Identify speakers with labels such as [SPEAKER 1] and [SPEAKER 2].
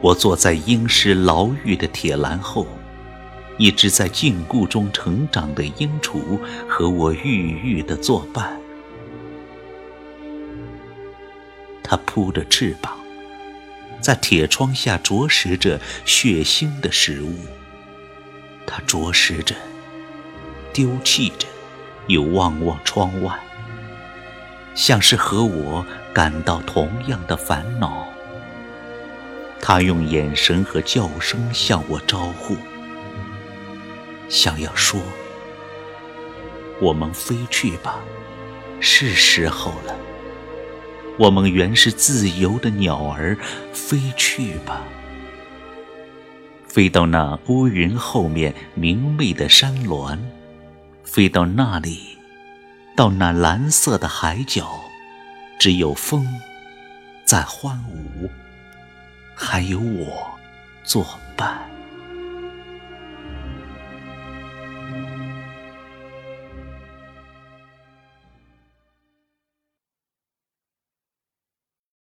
[SPEAKER 1] 我坐在阴湿牢狱的铁栏后，一只在禁锢中成长的鹰雏和我郁郁的作伴。它扑着翅膀，在铁窗下啄食着血腥的食物。它啄食着，丢弃着，又望望窗外，像是和我感到同样的烦恼。他用眼神和叫声向我招呼，想要说：“我们飞去吧，是时候了。我们原是自由的鸟儿，飞去吧，飞到那乌云后面明媚的山峦，飞到那里，到那蓝色的海角，只有风在欢舞。”还有我作伴。